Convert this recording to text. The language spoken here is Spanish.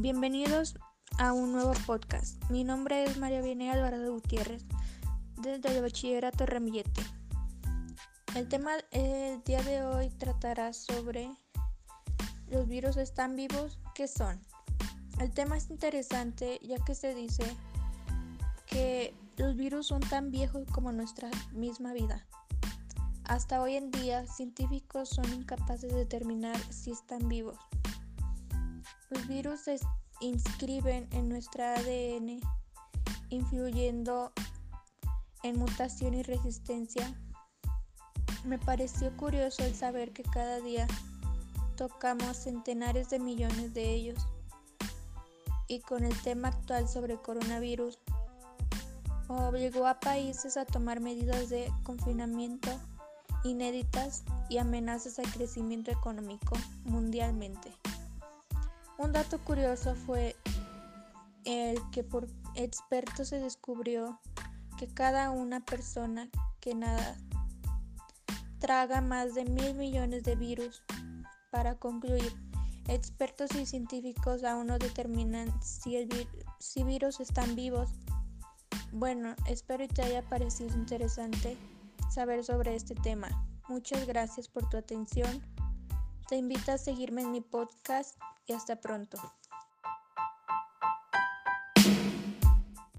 Bienvenidos a un nuevo podcast. Mi nombre es María Viene Alvarado Gutiérrez, desde el Bachillerato Ramillete. El tema el día de hoy tratará sobre los virus están vivos, ¿qué son? El tema es interesante ya que se dice que los virus son tan viejos como nuestra misma vida. Hasta hoy en día, científicos son incapaces de determinar si están vivos. Los virus se inscriben en nuestra ADN, influyendo en mutación y resistencia. Me pareció curioso el saber que cada día tocamos centenares de millones de ellos. Y con el tema actual sobre coronavirus, obligó a países a tomar medidas de confinamiento inéditas y amenazas al crecimiento económico mundialmente. Un dato curioso fue el que por expertos se descubrió que cada una persona que nada traga más de mil millones de virus. Para concluir, expertos y científicos aún no determinan si, virus están vivos. Bueno, espero que te haya parecido interesante saber sobre este tema. Muchas gracias por tu atención. Te invito a seguirme en mi podcast y hasta pronto.